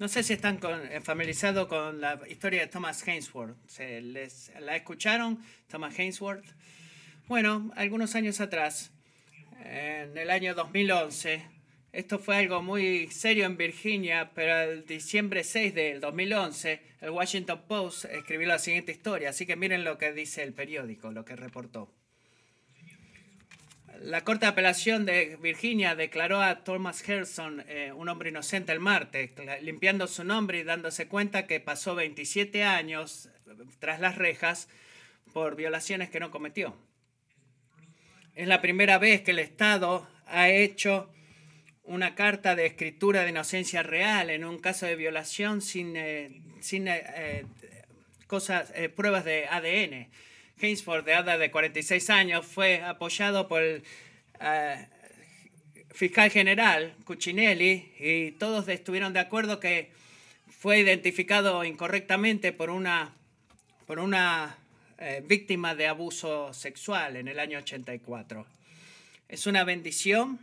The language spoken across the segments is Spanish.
No sé si están eh, familiarizados con la historia de Thomas Hainsworth. ¿Se les, ¿La escucharon? Thomas Hainsworth. Bueno, algunos años atrás, en el año 2011, esto fue algo muy serio en Virginia, pero el diciembre 6 del 2011, el Washington Post escribió la siguiente historia. Así que miren lo que dice el periódico, lo que reportó. La Corte de Apelación de Virginia declaró a Thomas Gerson eh, un hombre inocente el martes, limpiando su nombre y dándose cuenta que pasó 27 años eh, tras las rejas por violaciones que no cometió. Es la primera vez que el Estado ha hecho una carta de escritura de inocencia real en un caso de violación sin, eh, sin cosas, pruebas de ADN. Hainsford, de edad de 46 años, fue apoyado por el eh, fiscal general Cuccinelli y todos estuvieron de acuerdo que fue identificado incorrectamente por una, por una eh, víctima de abuso sexual en el año 84. Es una bendición,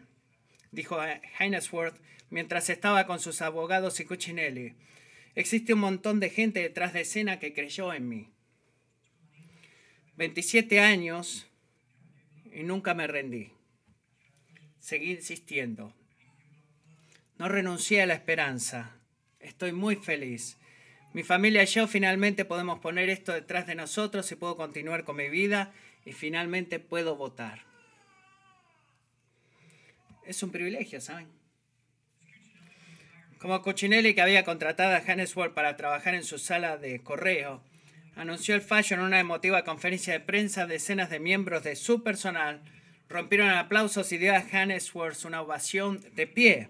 dijo Hainesworth mientras estaba con sus abogados y Cuccinelli. Existe un montón de gente detrás de escena que creyó en mí. 27 años y nunca me rendí. Seguí insistiendo. No renuncié a la esperanza. Estoy muy feliz. Mi familia y yo finalmente podemos poner esto detrás de nosotros y puedo continuar con mi vida y finalmente puedo votar. Es un privilegio, ¿saben? Como Cuccinelli, que había contratado a Hannesworth para trabajar en su sala de correo, anunció el fallo en una emotiva conferencia de prensa, decenas de miembros de su personal rompieron aplausos y dio a Hannesworth una ovación de pie.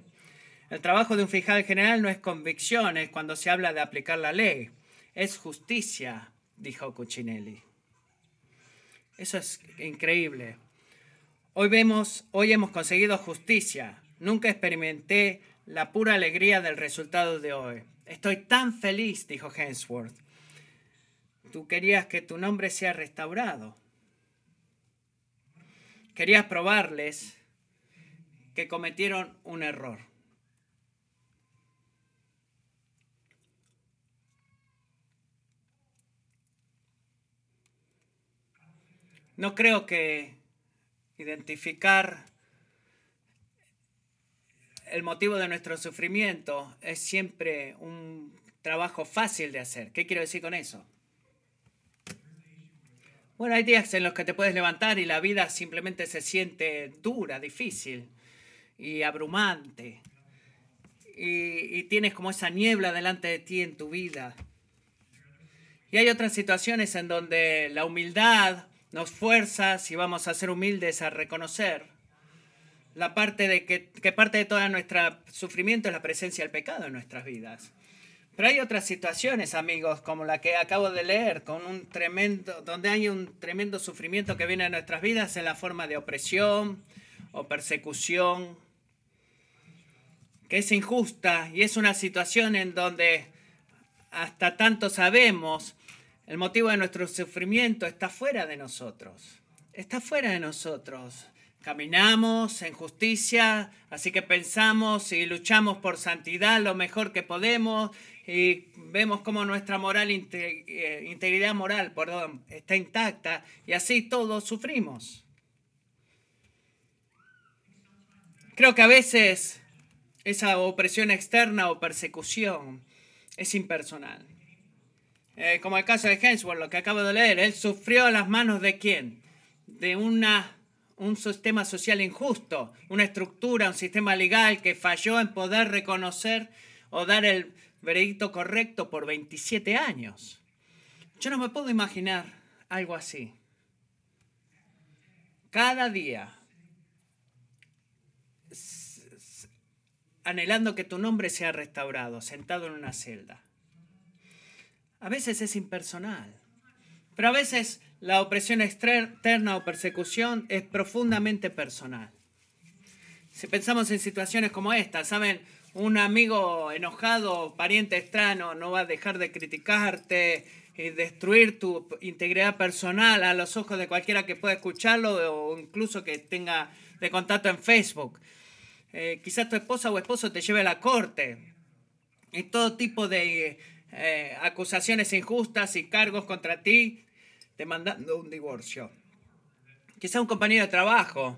El trabajo de un fiscal general no es convicción, es cuando se habla de aplicar la ley. Es justicia, dijo Cuccinelli. Eso es increíble. Hoy vemos, hoy hemos conseguido justicia. Nunca experimenté la pura alegría del resultado de hoy. Estoy tan feliz, dijo Hensworth. Tú querías que tu nombre sea restaurado. Querías probarles que cometieron un error. No creo que identificar el motivo de nuestro sufrimiento es siempre un trabajo fácil de hacer. ¿Qué quiero decir con eso? Bueno, hay días en los que te puedes levantar y la vida simplemente se siente dura, difícil y abrumante. Y, tienes como esa niebla delante de ti en tu vida. Y hay otras situaciones en donde la humildad nos fuerza, si vamos a ser humildes, a reconocer la parte de que, que parte de todo nuestro sufrimiento es la presencia del pecado en nuestras vidas. Pero hay otras situaciones, amigos, como la que acabo de leer, con un tremendo, donde hay un tremendo sufrimiento que viene a nuestras vidas en la forma de opresión o persecución, que es injusta y es una situación en donde hasta tanto sabemos, el motivo de nuestro sufrimiento está fuera de nosotros, está fuera de nosotros. Caminamos en justicia, así que pensamos y luchamos por santidad lo mejor que podemos y vemos cómo nuestra moral, integridad moral, perdón, está intacta y así todos sufrimos. Creo que a veces esa opresión externa o persecución es impersonal. Eh, como el caso de Hensworth, lo que acabo de leer, él sufrió a las manos de quién? De una un sistema social injusto, una estructura, un sistema legal que falló en poder reconocer o dar el veredicto correcto por 27 años. Yo no me puedo imaginar algo así. Cada día, anhelando que tu nombre sea restaurado, sentado en una celda. A veces es impersonal, pero a veces la opresión externa o persecución es profundamente personal. Si pensamos en situaciones como esta, ¿saben? Un amigo enojado, pariente extraño, no va a dejar de criticarte y destruir tu integridad personal a los ojos de cualquiera que pueda escucharlo o incluso que tenga de contacto en Facebook. Eh, quizás tu esposa o esposo te lleve a la corte y todo tipo de eh, acusaciones injustas y cargos contra ti, demandando un divorcio. Quizá un compañero de trabajo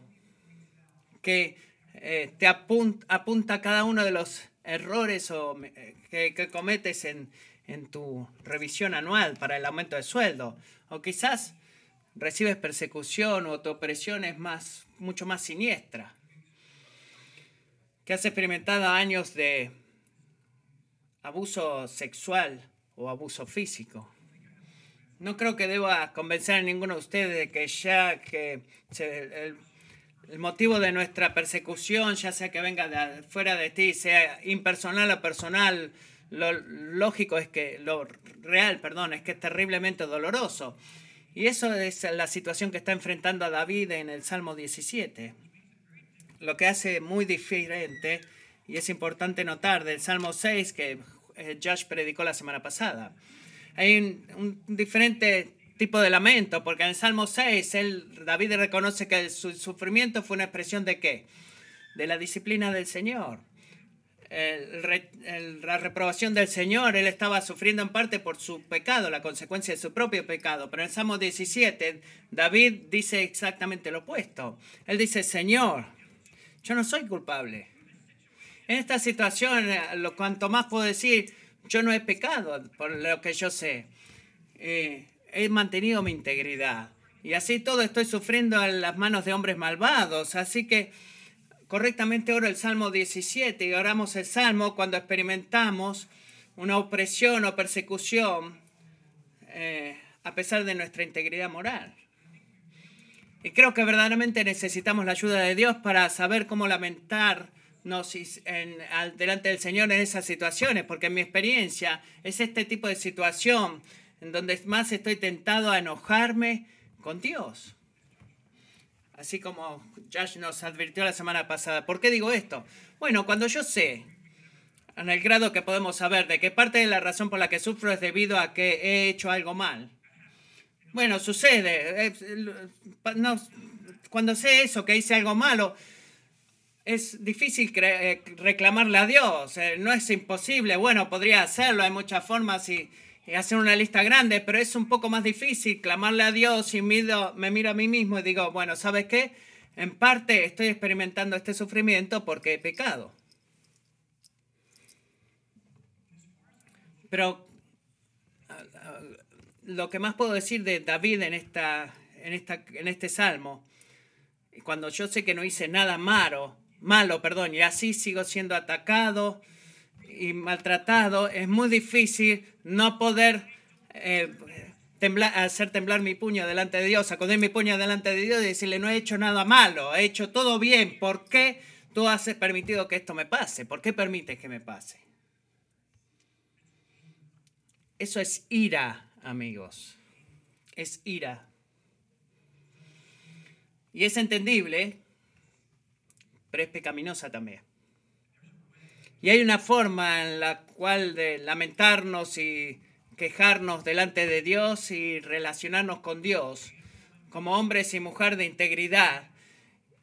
que eh, te apunta, apunta cada uno de los errores o, eh, que, cometes en, en tu revisión anual para el aumento de sueldo. O quizás recibes persecución o tu opresión es más, mucho más siniestra. Que has experimentado años de abuso sexual o abuso físico. No creo que deba convencer a ninguno de ustedes de que ya que el, el, motivo de nuestra persecución, ya sea que venga de fuera de ti, sea impersonal o personal, lo lógico es que, lo real, perdón, es que es terriblemente doloroso. Y eso es la situación que está enfrentando a David en el Salmo 17. Lo que hace muy diferente, y es importante notar, del Salmo 6 que eh, Josh predicó la semana pasada. Hay un, diferente tipo de lamento, porque en el Salmo 6 él, David reconoce que su sufrimiento fue una expresión de qué? De la disciplina del Señor la reprobación del Señor, él estaba sufriendo en parte por su pecado, la consecuencia de su propio pecado. Pero en Salmo 17, David dice exactamente lo opuesto. Él dice, Señor, yo no soy culpable. En esta situación, lo cuanto más puedo decir, yo no he pecado, por lo que yo sé. Eh, he mantenido mi integridad. Y así todo estoy sufriendo en las manos de hombres malvados. Así que correctamente oro el Salmo 17 y oramos el Salmo cuando experimentamos una opresión o persecución eh, a pesar de nuestra integridad moral. Y creo que verdaderamente necesitamos la ayuda de Dios para saber cómo lamentarnos en, delante del Señor en esas situaciones, porque en mi experiencia es este tipo de situación en donde más estoy tentado a enojarme con Dios. Así como Josh nos advirtió la semana pasada. ¿Por qué digo esto? Bueno, cuando yo sé, en el grado que podemos saber, de que parte de la razón por la que sufro es debido a que he hecho algo mal. Bueno, sucede. cuando sé eso, que hice algo malo, es difícil eh, reclamarle a Dios. Eh, no es imposible. Bueno, podría hacerlo. Hay muchas formas y y hacer una lista grande, pero es un poco más difícil clamarle a Dios y me miro a mí mismo y digo, bueno, ¿sabes qué? En parte estoy experimentando este sufrimiento porque he pecado. Pero lo que más puedo decir de David en, esta, en, esta, en este salmo, cuando yo sé que no hice nada malo, malo, perdón, y así sigo siendo atacado, y maltratado, es muy difícil no poder eh, hacer temblar mi puño delante de Dios, sacudir mi puño delante de Dios y decirle, no he hecho nada malo, he hecho todo bien, ¿por qué tú has permitido que esto me pase? ¿Por qué permites que me pase? Eso es ira, amigos. Es ira. Y es entendible, pero es pecaminosa también. Y hay una forma en la cual de lamentarnos y quejarnos delante de Dios y relacionarnos con Dios como hombres y mujeres de integridad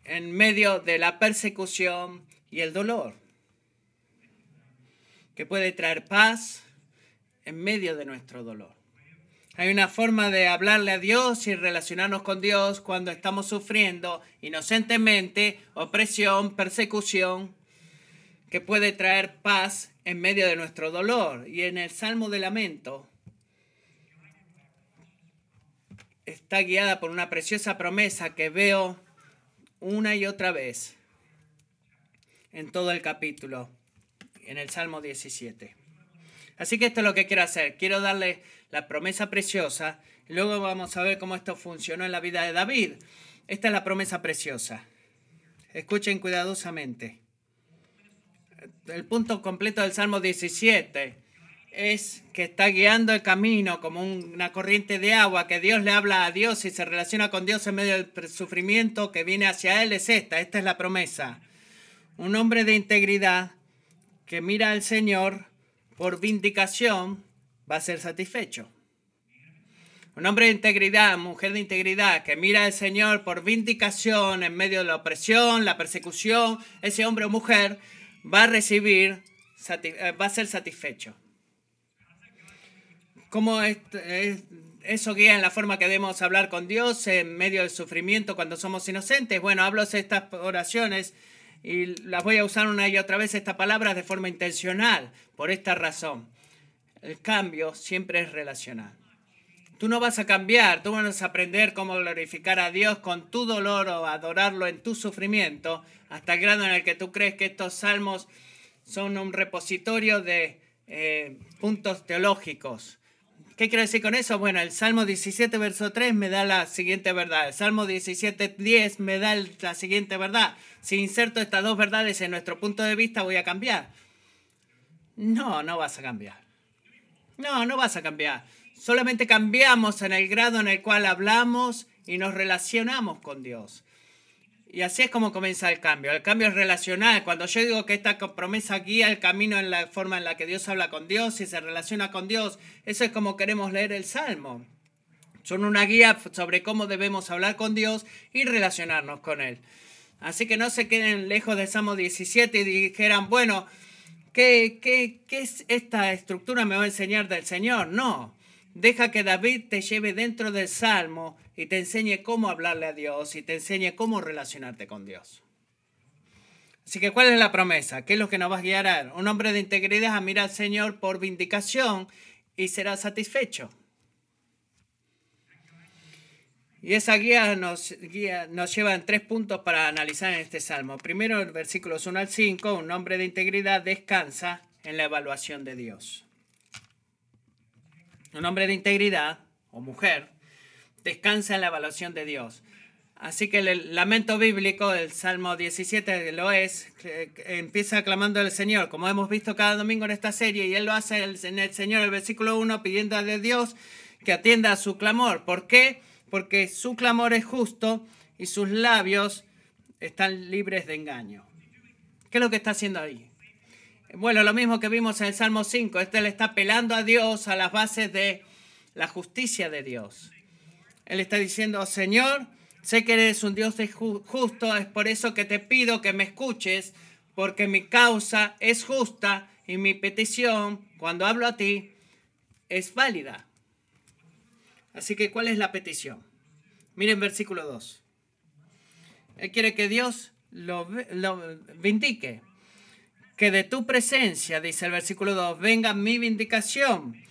en medio de la persecución y el dolor, que puede traer paz en medio de nuestro dolor. Hay una forma de hablarle a Dios y relacionarnos con Dios cuando estamos sufriendo inocentemente opresión, persecución que puede traer paz en medio de nuestro dolor. Y en el Salmo de Lamento está guiada por una preciosa promesa que veo una y otra vez en todo el capítulo, en el Salmo 17. Así que esto es lo que quiero hacer. Quiero darle la promesa preciosa. Luego vamos a ver cómo esto funcionó en la vida de David. Esta es la promesa preciosa. Escuchen cuidadosamente el punto completo del Salmo 17 es que está guiando el camino como una corriente de agua, que Dios le habla a Dios y se relaciona con Dios en medio del sufrimiento que viene hacia Él, es esta, esta es la promesa. Un hombre de integridad que mira al Señor por vindicación va a ser satisfecho. Un hombre de integridad, mujer de integridad, que mira al Señor por vindicación en medio de la opresión, la persecución, ese hombre o mujer va a recibir va a ser satisfecho. ¿Cómo eso guía en la forma que debemos hablar con Dios en medio del sufrimiento cuando somos inocentes? Bueno, hablo estas oraciones y las voy a usar una y otra vez estas palabras de forma intencional, por esta razón. El cambio siempre es relacional. Tú no vas a cambiar, tú vas a aprender cómo glorificar a Dios con tu dolor o adorarlo en tu sufrimiento, hasta el grado en el que tú crees que estos salmos son un repositorio de eh, puntos teológicos. ¿Qué quiero decir con eso? Bueno, el Salmo 17, verso 3 me da la siguiente verdad. El Salmo 17, 10 me da la siguiente verdad. Si inserto estas dos verdades en nuestro punto de vista, voy a cambiar. No, no vas a cambiar. No, no vas a cambiar. Solamente cambiamos en el grado en el cual hablamos y nos relacionamos con Dios. Y así es como comienza el cambio. El cambio es relacional. Cuando yo digo que esta promesa guía el camino en la forma en la que Dios habla con Dios y se relaciona con Dios, eso es como queremos leer el Salmo. Son una guía sobre cómo debemos hablar con Dios y relacionarnos con Él. Así que no se queden lejos del Salmo 17 y dijeran, bueno, ¿qué, qué, qué es esta estructura me va a enseñar del Señor? No. Deja que David te lleve dentro del Salmo y te enseñe cómo hablarle a Dios y te enseñe cómo relacionarte con Dios. Así que, ¿cuál es la promesa? ¿Qué es lo que nos va a guiar? Un hombre de integridad a mirar al Señor por vindicación y será satisfecho. Y esa guía nos, guía nos lleva en tres puntos para analizar en este salmo. Primero, el versículos 1 al 5, un hombre de integridad descansa en la evaluación de Dios un hombre de integridad o mujer, descansa en la evaluación de Dios. Así que el lamento bíblico, el Salmo 17 lo es, empieza clamando al Señor, como hemos visto cada domingo en esta serie, y él lo hace en el Señor, el versículo 1, pidiendo a Dios que atienda a su clamor. ¿Por qué? Porque su clamor es justo y sus labios están libres de engaño. ¿Qué es lo que está haciendo ahí? Bueno, lo mismo que vimos en el Salmo 5. Este le está apelando a Dios a las bases de la justicia de Dios. Él está diciendo, Señor, sé que eres un Dios justo, es por eso que te pido que me escuches, porque mi causa es justa y mi petición, cuando hablo a ti, es válida. Así que, ¿cuál es la petición? Miren versículo 2. Él quiere que Dios lo, lo vindique que de tu presencia, dice el versículo 2, venga mi vindicación.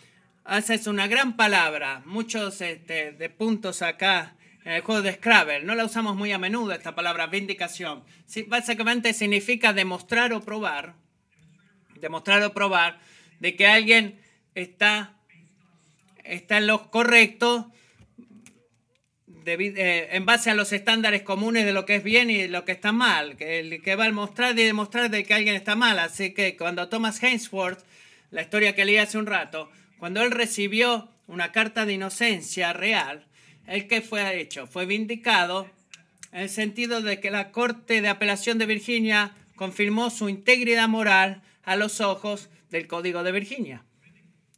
Esa es una gran palabra, muchos este, de puntos acá en el juego de Scrabble. No la usamos muy a menudo esta palabra vindicación. Básicamente significa demostrar o probar, demostrar o probar de que alguien está, está en lo correcto eh, en base a los estándares comunes de lo que es bien y lo que está mal, que, que va a mostrar y demostrar de que alguien está mal. Así que cuando Thomas Hainsworth, la historia que leí hace un rato, cuando él recibió una carta de inocencia real, ¿el que fue hecho? Fue vindicado en el sentido de que la Corte de Apelación de Virginia confirmó su integridad moral a los ojos del Código de Virginia.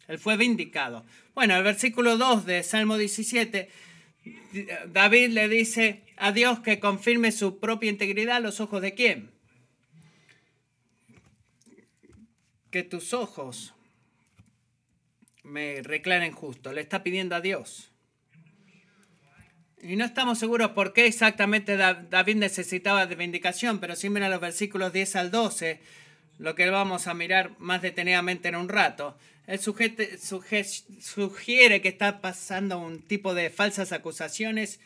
Él fue vindicado. Bueno, el versículo 2 de Salmo 17 David le dice a Dios que confirme su propia integridad a los ojos de quién. Que tus ojos me reclaren justo. Le está pidiendo a Dios. Y no estamos seguros por qué exactamente David necesitaba de vindicación, pero sí mira los versículos 10 al 12, lo que vamos a mirar más detenidamente en un rato. El sujeto sugiere que está pasando un tipo de falsas acusaciones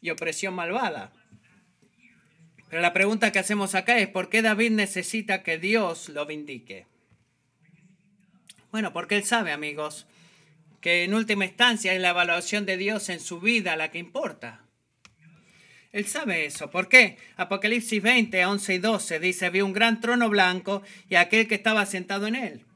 y opresión malvada. Pero la pregunta que hacemos acá es, ¿por qué David necesita que Dios lo vindique? Bueno, porque él sabe, amigos, que en última instancia es la evaluación de Dios en su vida la que importa. Él sabe eso. ¿Por qué? Apocalipsis 20, 11 y 12 dice, vi un gran trono blanco y aquel que estaba sentado en él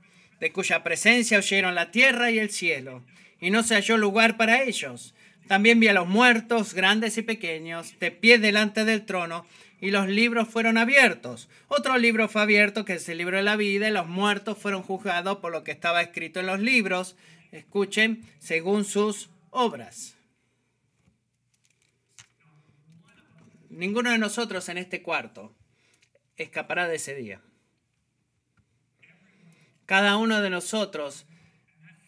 de cuya presencia oyeron la tierra y el cielo, y no se halló lugar para ellos. También vi a los muertos, grandes y pequeños, de pie delante del trono, y los libros fueron abiertos. Otro libro fue abierto, que es el libro de la vida, y los muertos fueron juzgados por lo que estaba escrito en los libros, escuchen, según sus obras. Ninguno de nosotros en este cuarto escapará de ese día. Cada uno de nosotros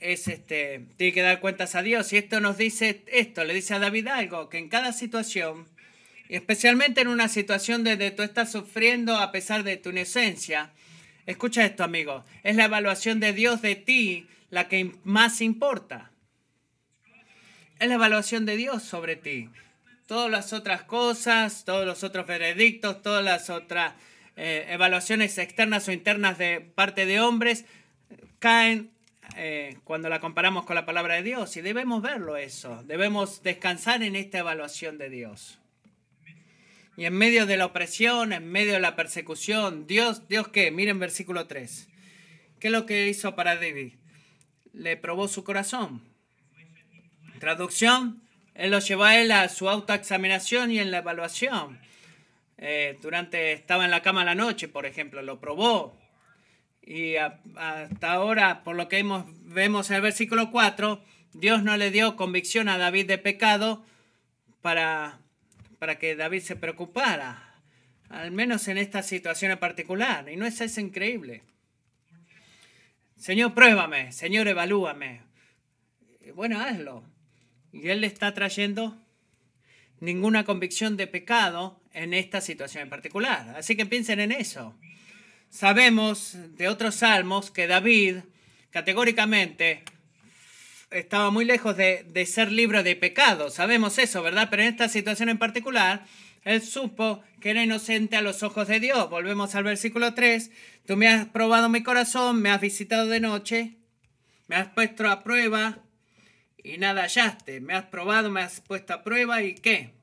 es este, tiene que dar cuentas a Dios. Y esto nos dice esto, le dice a David algo, que en cada situación, y especialmente en una situación donde tú estás sufriendo a pesar de tu inocencia, escucha esto, amigo, es la evaluación de Dios de ti la que más importa. Es la evaluación de Dios sobre ti. Todas las otras cosas, todos los otros veredictos, todas las otras eh, evaluaciones externas o internas de parte de hombres caen eh, cuando la comparamos con la palabra de Dios y debemos verlo eso, debemos descansar en esta evaluación de Dios. Y en medio de la opresión, en medio de la persecución, Dios, ¿Dios qué? Miren versículo 3. ¿Qué es lo que hizo para David? Le probó su corazón. Traducción, Él lo llevó a él a su autoexaminación y en la evaluación. Eh, durante, estaba en la cama la noche, por ejemplo, lo probó. Y hasta ahora, por lo que vemos en el versículo 4, Dios no le dio convicción a David de pecado para, para que David se preocupara, al menos en esta situación en particular. Y no es eso increíble. Señor, pruébame, Señor, evalúame. Bueno, hazlo. Y Él le está trayendo ninguna convicción de pecado en esta situación en particular. Así que piensen en eso. Sabemos de otros salmos que David categóricamente estaba muy lejos de, ser libre de pecado. Sabemos eso, ¿verdad? Pero en esta situación en particular, él supo que era inocente a los ojos de Dios. Volvemos al versículo 3. Tú me has probado mi corazón, me has visitado de noche, me has puesto a prueba y nada hallaste. Me has probado, me has puesto a prueba y qué?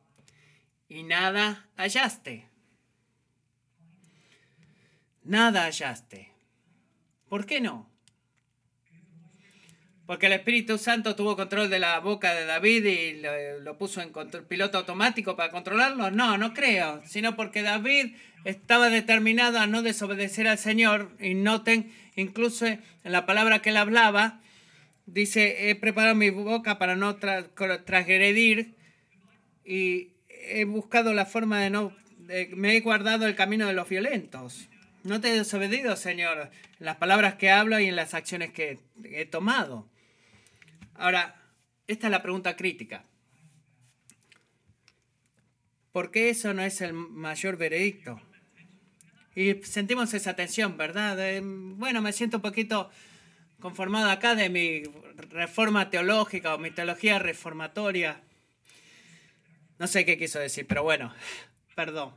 Y nada hallaste nada hallaste. ¿Por qué no? Porque el Espíritu Santo tuvo control de la boca de David y lo, puso en piloto automático para controlarlo. No, no creo, sino porque David estaba determinado a no desobedecer al Señor. Y noten, incluso en la palabra que él hablaba, dice, he preparado mi boca para no transgredir y he buscado la forma de no, me he guardado el camino de los violentos. No te he desobedido, Señor, en las palabras que hablo y en las acciones que he tomado. Ahora, esta es la pregunta crítica. ¿Por qué eso no es el mayor veredicto? Y sentimos esa tensión, ¿verdad? bueno, me siento un poquito conformado acá de mi reforma teológica o mi teología reformatoria. No sé qué quiso decir, pero bueno, perdón.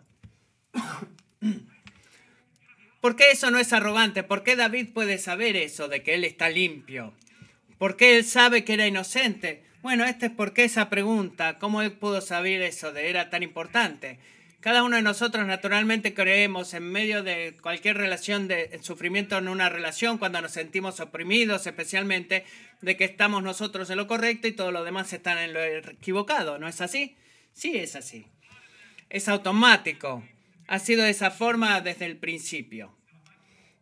¿Por qué eso no es arrogante? ¿Por qué David puede saber eso de que él está limpio? ¿Por qué él sabe que era inocente? Bueno, esta es porque esa pregunta, ¿cómo él pudo saber eso de era tan importante? Cada uno de nosotros naturalmente creemos en medio de cualquier relación de sufrimiento en una relación, cuando nos sentimos oprimidos especialmente, de que estamos nosotros en lo correcto y todos los demás están en lo equivocado. ¿No es así? Sí, es así. Es automático. Ha sido de esa forma desde el principio.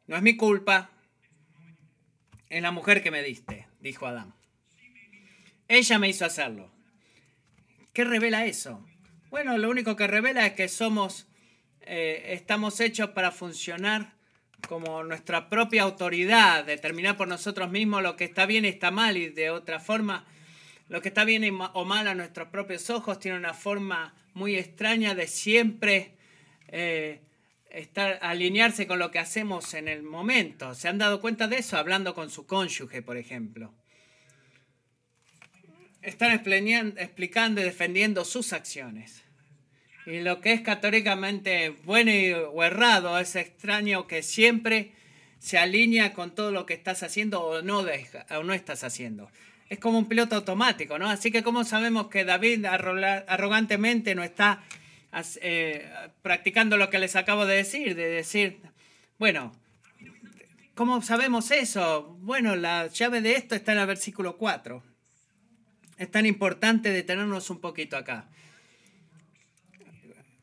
No es mi culpa. Es la mujer que me diste, dijo Adán. Ella me hizo hacerlo. ¿Qué revela eso? Bueno, lo único que revela es que somos, eh, estamos hechos para funcionar como nuestra propia autoridad, determinar por nosotros mismos lo que está bien y está mal y de otra forma, lo que está bien o mal a nuestros propios ojos tiene una forma muy extraña de siempre eh, estar, alinearse con lo que hacemos en el momento. ¿Se han dado cuenta de eso hablando con su cónyuge, por ejemplo? Están explicando y defendiendo sus acciones. Y lo que es católicamente bueno o errado es extraño que siempre se alinea con todo lo que estás haciendo o no, o no estás haciendo. Es como un piloto automático, ¿no? Así que ¿cómo sabemos que David arrogantemente no está eh, practicando lo que les acabo de decir, de decir, bueno, ¿cómo sabemos eso? Bueno, la llave de esto está en el versículo 4. Es tan importante detenernos un poquito acá.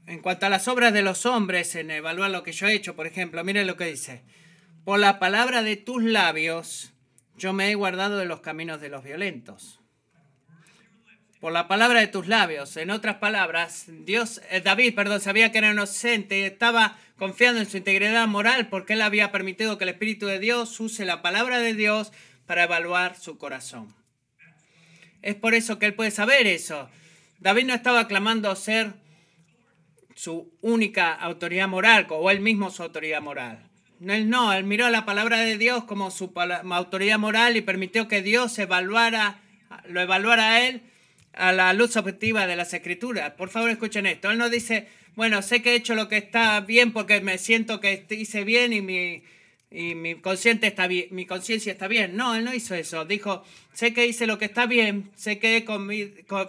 En cuanto a las obras de los hombres, en evaluar lo que yo he hecho, por ejemplo, miren lo que dice. Por la palabra de tus labios, yo me he guardado de los caminos de los violentos por la palabra de tus labios. En otras palabras, Dios, eh, David, perdón, sabía que era inocente, estaba confiando en su integridad moral porque él había permitido que el Espíritu de Dios use la palabra de Dios para evaluar su corazón. Es por eso que él puede saber eso. David no estaba clamando ser su única autoridad moral o él mismo su autoridad moral. Él no, él miró la palabra de Dios como su autoridad moral y permitió que Dios evaluara, lo evaluara a él a la luz objetiva de las escrituras. Por favor, escuchen esto. Él no dice, bueno, sé que he hecho lo que está bien porque me siento que hice bien y mi, y está bien, mi conciencia está bien. No, él no hizo eso. Dijo, sé que hice lo que está bien, sé que he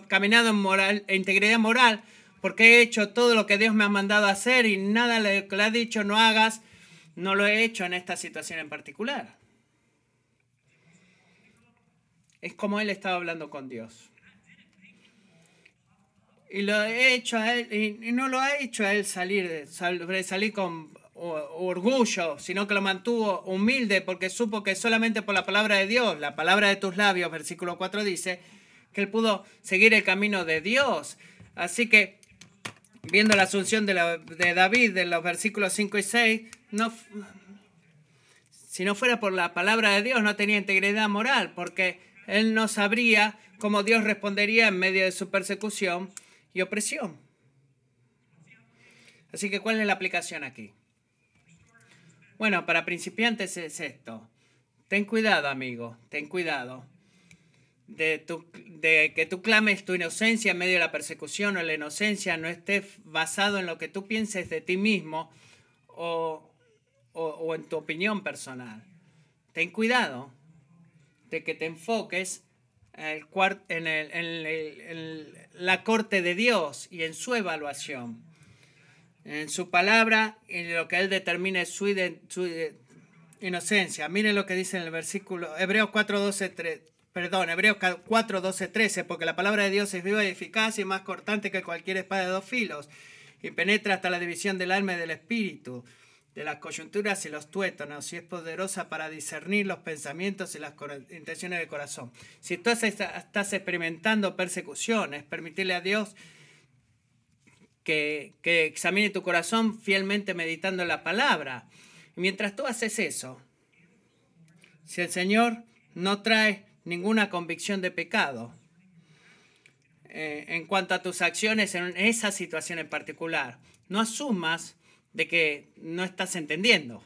caminado en moral, en integridad moral, porque he hecho todo lo que Dios me ha mandado hacer y nada le, le ha dicho no hagas no lo he hecho en esta situación en particular. Es como él estaba hablando con Dios. Y lo he hecho él, y no lo ha hecho a él salir, salir con orgullo, sino que lo mantuvo humilde porque supo que solamente por la palabra de Dios, la palabra de tus labios, versículo 4 dice, que él pudo seguir el camino de Dios. Así que, viendo la asunción de, de David de los versículos 5 y 6, no, si no fuera por la palabra de Dios, no tenía integridad moral, porque él no sabría cómo Dios respondería en medio de su persecución y opresión. Así que, ¿cuál es la aplicación aquí? Bueno, para principiantes es esto. Ten cuidado, amigo, ten cuidado de, de que tú clames tu inocencia en medio de la persecución o la inocencia no esté basado en lo que tú pienses de ti mismo o, o, en tu opinión personal. Ten cuidado de que te enfoques en, el, la corte de Dios y en su evaluación, en su palabra y en lo que Él determine su, su inocencia. Miren lo que dice en el versículo Hebreos 4, 12, perdón, Hebreos 4, 12, 13, porque la palabra de Dios es viva y eficaz y más cortante que cualquier espada de dos filos y penetra hasta la división del alma y del espíritu de las coyunturas y los tuétanos y es poderosa para discernir los pensamientos y las intenciones del corazón. Si tú estás experimentando persecuciones, permitirle a Dios que, examine tu corazón fielmente meditando la palabra. Mientras tú haces eso, si el Señor no trae ninguna convicción de pecado eh, en cuanto a tus acciones en esa situación en particular, no asumas de que no estás entendiendo.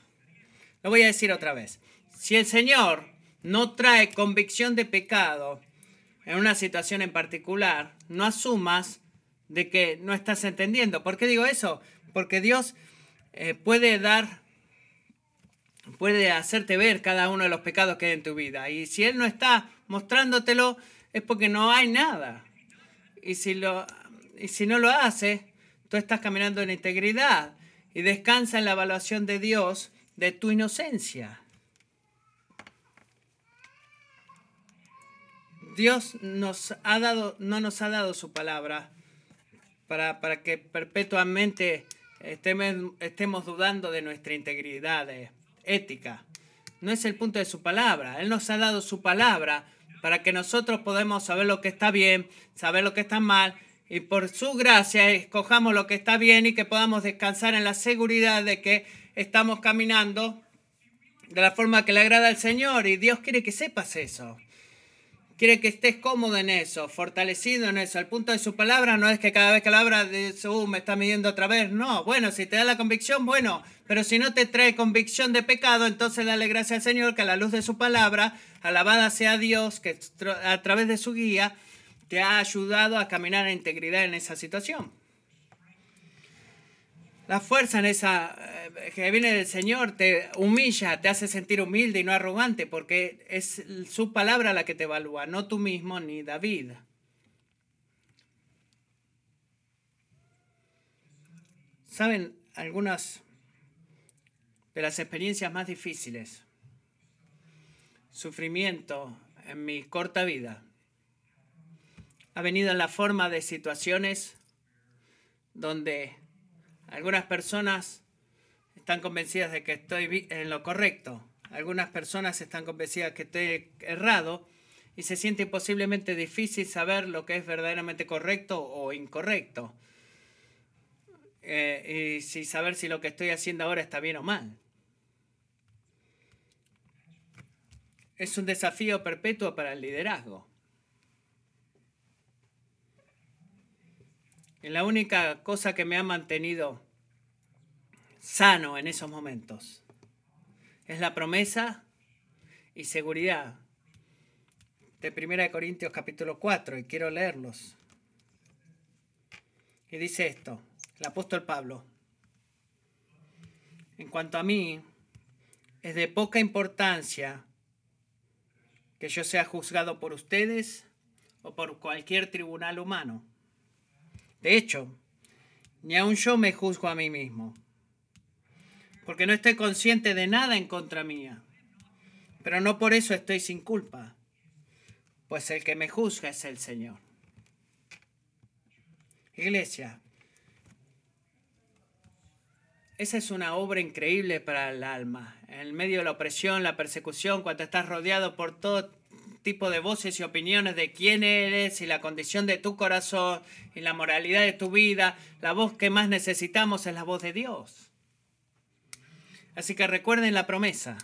Lo voy a decir otra vez. Si el Señor no trae convicción de pecado en una situación en particular, no asumas de que no estás entendiendo. ¿Por qué digo eso? Porque Dios eh, puede dar, puede hacerte ver cada uno de los pecados que hay en tu vida. Y si Él no está mostrándotelo, es porque no hay nada. Y si, lo, y si no lo hace, tú estás caminando en integridad y descansa en la evaluación de Dios de tu inocencia. Dios nos ha dado, no nos ha dado su palabra para, para que perpetuamente estemos, estemos dudando de nuestra integridad ética. No es el punto de su palabra. Él nos ha dado su palabra para que nosotros podamos saber lo que está bien, saber lo que está mal y por su gracia escojamos lo que está bien y que podamos descansar en la seguridad de que estamos caminando de la forma que le agrada al Señor y Dios quiere que sepas eso. Quiere que estés cómodo en eso, fortalecido en eso. El punto de su palabra no es que cada vez que la habla de su me está midiendo otra vez. No, bueno, si te da la convicción, bueno, pero si no te trae convicción de pecado, entonces dale gracias al Señor que a la luz de su palabra, alabada sea Dios, que a través de su guía, te ha ayudado a caminar en integridad en esa situación. La fuerza en esa eh, que viene del Señor te humilla, te hace sentir humilde y no arrogante, porque es su palabra la que te evalúa, no tú mismo ni David. ¿Saben algunas de las experiencias más difíciles? Sufrimiento en mi corta vida ha venido en la forma de situaciones donde algunas personas están convencidas de que estoy en lo correcto, algunas personas están convencidas que estoy errado y se siente imposiblemente difícil saber lo que es verdaderamente correcto o incorrecto. eh, y saber si lo que estoy haciendo ahora está bien o mal. Es un desafío perpetuo para el liderazgo. Y la única cosa que me ha mantenido sano en esos momentos es la promesa y seguridad de 1 Corintios capítulo 4 y quiero leerlos. Y dice esto, el apóstol Pablo. En cuanto a mí, es de poca importancia que yo sea juzgado por ustedes o por cualquier tribunal humano. De hecho, ni aun yo me juzgo a mí mismo, porque no estoy consciente de nada en contra mía, pero no por eso estoy sin culpa, pues el que me juzga es el Señor. Iglesia, esa es una obra increíble para el alma. En medio de la opresión, la persecución, cuando estás rodeado por todo tipo de voces y opiniones de quién eres y la condición de tu corazón y la moralidad de tu vida, la voz que más necesitamos es la voz de Dios. Así que recuerden la promesa.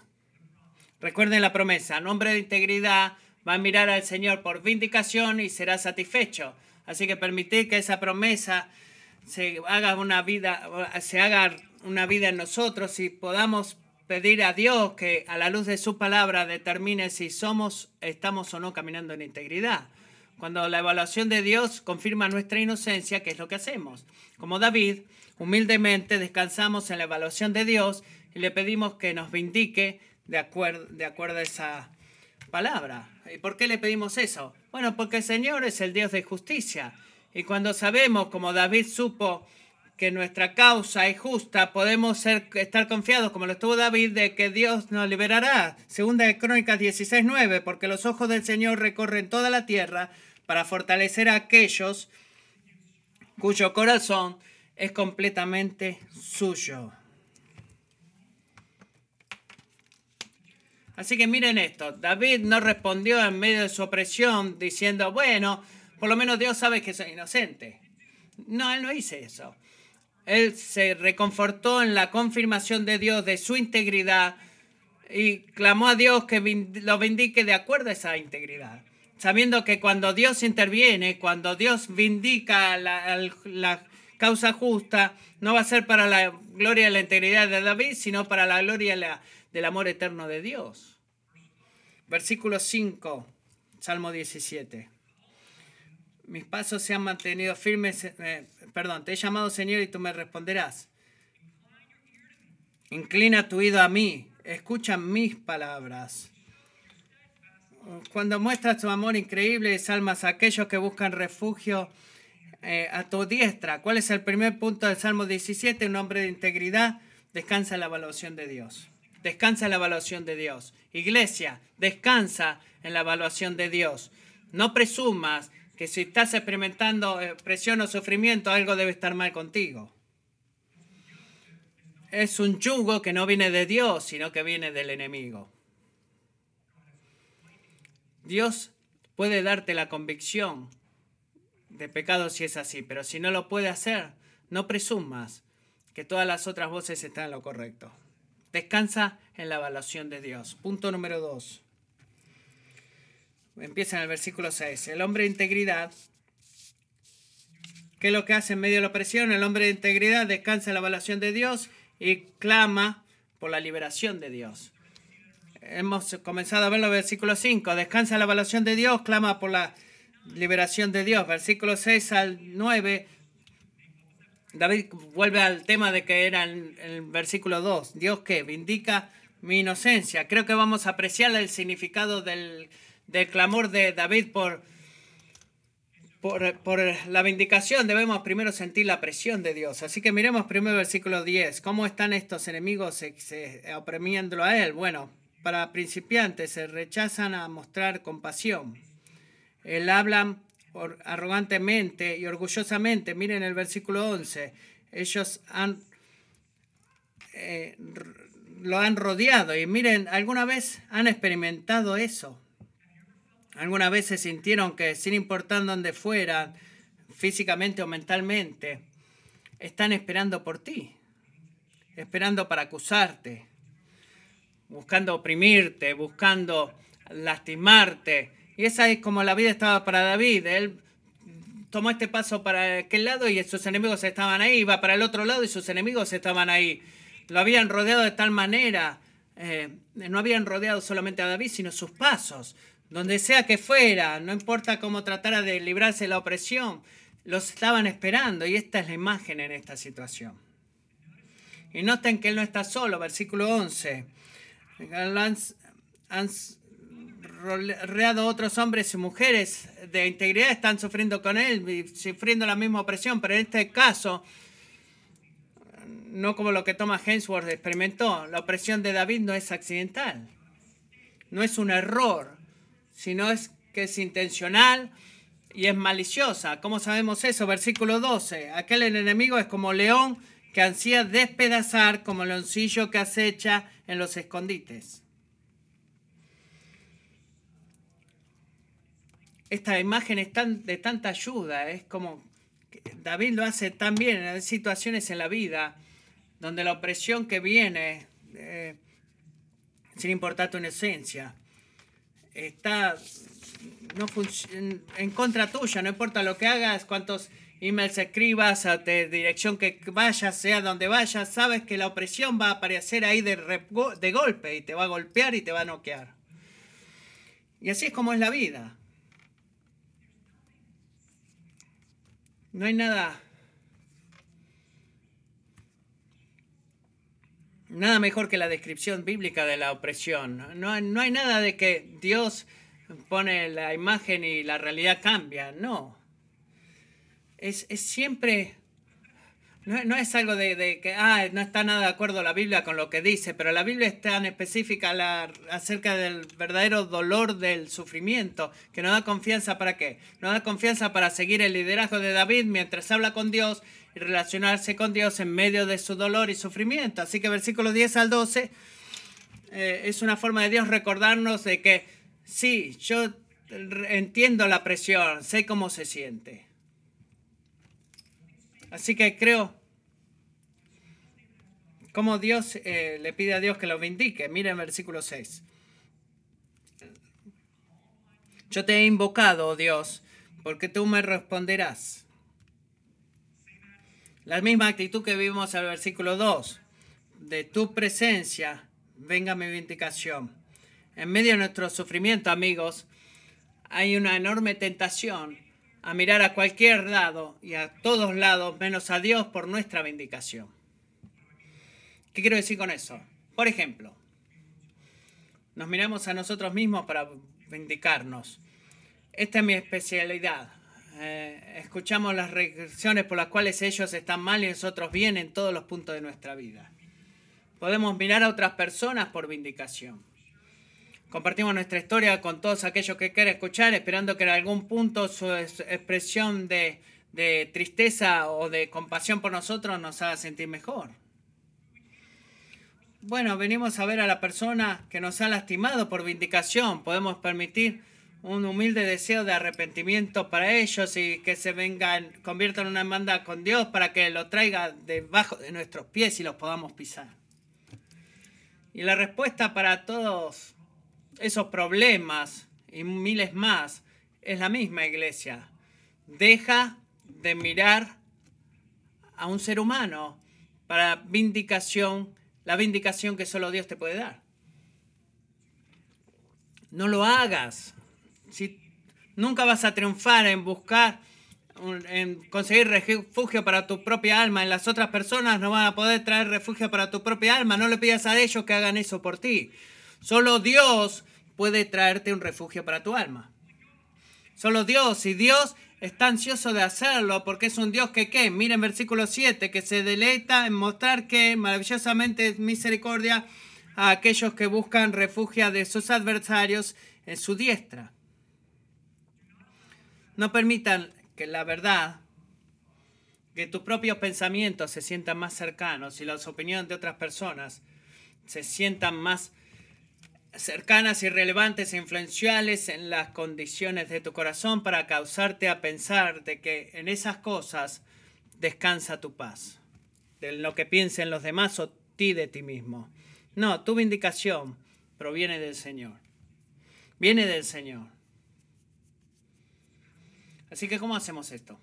Recuerden la promesa. nombre de integridad va a mirar al Señor por vindicación y será satisfecho. Así que permitid que esa promesa se haga una vida, se haga una vida en nosotros y podamos pedir a Dios que a la luz de su palabra determine si somos, estamos o no caminando en integridad. Cuando la evaluación de Dios confirma nuestra inocencia, ¿qué es lo que hacemos? Como David, humildemente descansamos en la evaluación de Dios y le pedimos que nos vindique de acuerdo, de acuerdo a esa palabra. ¿Y por qué le pedimos eso? Bueno, porque el Señor es el Dios de justicia. Y cuando sabemos, como David supo, que nuestra causa es justa, podemos ser, estar confiados, como lo estuvo David, de que Dios nos liberará. Segunda de Crónicas 16.9, porque los ojos del Señor recorren toda la tierra para fortalecer a aquellos cuyo corazón es completamente suyo. Así que miren esto, David no respondió en medio de su opresión diciendo, bueno, por lo menos Dios sabe que soy inocente. No, él no hizo eso. Él se reconfortó en la confirmación de Dios de su integridad y clamó a Dios que lo vindique de acuerdo a esa integridad. Sabiendo que cuando Dios interviene, cuando Dios vindica la, causa justa, no va a ser para la gloria y la integridad de David, sino para la gloria del amor eterno de Dios. Versículo 5, Salmo 17 mis pasos se han mantenido firmes. Eh, perdón, te he llamado Señor y tú me responderás. Inclina tu oído a mí, escucha mis palabras. Cuando muestras tu amor increíble, salmas a aquellos que buscan refugio eh, a tu diestra. ¿Cuál es el primer punto del Salmo 17? Un hombre de integridad descansa en la evaluación de Dios. Descansa en la evaluación de Dios. Iglesia, descansa en la evaluación de Dios. No presumas que si estás experimentando eh, presión o sufrimiento, algo debe estar mal contigo. Es un yugo que no viene de Dios, sino que viene del enemigo. Dios puede darte la convicción de pecado si es así, pero si no lo puede hacer, no presumas que todas las otras voces están en lo correcto. Descansa en la evaluación de Dios. Punto número dos. Empieza en el versículo 6. El hombre de integridad, ¿qué es lo que hace en medio de la opresión? El hombre de integridad descansa en la evaluación de Dios y clama por la liberación de Dios. Hemos comenzado a ver el versículo 5. Descansa en la evaluación de Dios, clama por la liberación de Dios. Versículo 6 al 9. David vuelve al tema de que era el versículo 2. Dios que vindica mi inocencia. Creo que vamos a apreciar el significado del del clamor de David por, por, la vindicación, debemos primero sentir la presión de Dios. Así que miremos primero el versículo 10. ¿Cómo están estos enemigos oprimiéndolo a él? Bueno, para principiantes se rechazan a mostrar compasión. Él habla arrogantemente y orgullosamente. Miren el versículo 11. Ellos han, eh, lo han rodeado y miren, ¿alguna vez han experimentado eso? Algunas veces sintieron que sin importar dónde fueran, físicamente o mentalmente, están esperando por ti, esperando para acusarte, buscando oprimirte, buscando lastimarte. Y esa es como la vida estaba para David. Él tomó este paso para aquel lado y sus enemigos estaban ahí, iba para el otro lado y sus enemigos estaban ahí. Lo habían rodeado de tal manera, eh, no habían rodeado solamente a David, sino sus pasos. Donde sea que fuera, no importa cómo tratara de librarse de la opresión, los estaban esperando y esta es la imagen en esta situación. Y noten que él no está solo, versículo 11. Han, rodeado otros hombres y mujeres de integridad, están sufriendo con él, sufriendo la misma opresión, pero en este caso, no como lo que Thomas Hemsworth experimentó, la opresión de David no es accidental, no es un error, sino es que es intencional y es maliciosa. ¿Cómo sabemos eso? Versículo 12. Aquel enemigo es como león que ansía despedazar, como leoncillo que acecha en los escondites. Esta imagen es tan, de tanta ayuda, es como David lo hace tan bien. Hay situaciones en la vida donde la opresión que viene, eh, sin importar tu esencia, está no en contra tuya, no importa lo que hagas, cuántos emails escribas, a dirección que vayas, sea donde vayas, sabes que la opresión va a aparecer ahí de, de golpe y te va a golpear y te va a noquear. Y así es como es la vida. No hay nada nada mejor que la descripción bíblica de la opresión. No, no hay nada de que Dios pone la imagen y la realidad cambia. No. Es, siempre... No, es algo de, que ah, no está nada de acuerdo la Biblia con lo que dice, pero la Biblia es tan específica acerca del verdadero dolor del sufrimiento que nos da confianza para qué? Nos da confianza para seguir el liderazgo de David mientras habla con Dios y relacionarse con Dios en medio de su dolor y sufrimiento. Así que versículo 10 al 12 eh, es una forma de Dios recordarnos de que Sí, yo entiendo la presión, sé cómo se siente. Así que creo como Dios eh, le pide a Dios que lo vindique. Miren versículo 6. Yo te he invocado, oh Dios, porque tú me responderás. La misma actitud que vimos al versículo 2. De tu presencia venga mi vindicación. En medio de nuestro sufrimiento, amigos, hay una enorme tentación a mirar a cualquier lado y a todos lados menos a Dios por nuestra vindicación. ¿Qué quiero decir con eso? Por ejemplo, nos miramos a nosotros mismos para vindicarnos. Esta es mi especialidad. Eh, escuchamos las regresiones por las cuales ellos están mal y nosotros bien en todos los puntos de nuestra vida. Podemos mirar a otras personas por vindicación. Compartimos nuestra historia con todos aquellos que quieren escuchar, esperando que en algún punto su expresión de, tristeza o de compasión por nosotros nos haga sentir mejor. Bueno, venimos a ver a la persona que nos ha lastimado por vindicación. Podemos permitir un humilde deseo de arrepentimiento para ellos y que se vengan, conviertan una demanda con Dios para que lo traiga debajo de nuestros pies y los podamos pisar. Y la respuesta para todos esos problemas y miles más es la misma iglesia. Deja de mirar a un ser humano para vindicación, la vindicación que solo Dios te puede dar. No lo hagas. Si nunca vas a triunfar en buscar, en conseguir refugio para tu propia alma, en las otras personas no van a poder traer refugio para tu propia alma. No le pidas a ellos que hagan eso por ti. Solo Dios puede traerte un refugio para tu alma. Solo Dios, y Dios está ansioso de hacerlo porque es un Dios que, ¿qué? Miren versículo 7, que se deleita en mostrar que maravillosamente es misericordia a aquellos que buscan refugio de sus adversarios en su diestra. No permitan que la verdad, que tus propios pensamientos se sientan más cercanos y las opiniones de otras personas se sientan más cercanas y relevantes e influenciales en las condiciones de tu corazón para causarte a pensar de que en esas cosas descansa tu paz, de lo que piensen los demás o ti de ti mismo. No, tu vindicación proviene del Señor. Viene del Señor. Así que, ¿cómo hacemos esto?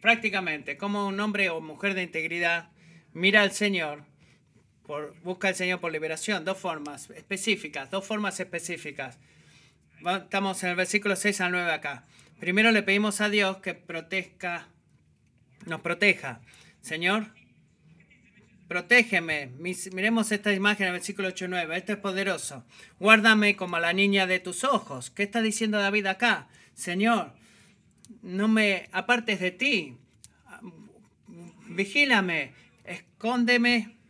Prácticamente, como un hombre o mujer de integridad mira al Señor, por, busca al Señor por liberación, dos formas específicas, dos formas específicas. Estamos en el versículo 6 al 9 acá. Primero le pedimos a Dios que proteja, nos proteja. Señor, protégeme. Miremos esta imagen en el versículo 8 y 9. Esto es poderoso. Guárdame como la niña de tus ojos. ¿Qué está diciendo David acá? Señor, no me apartes de ti. Vigílame, escóndeme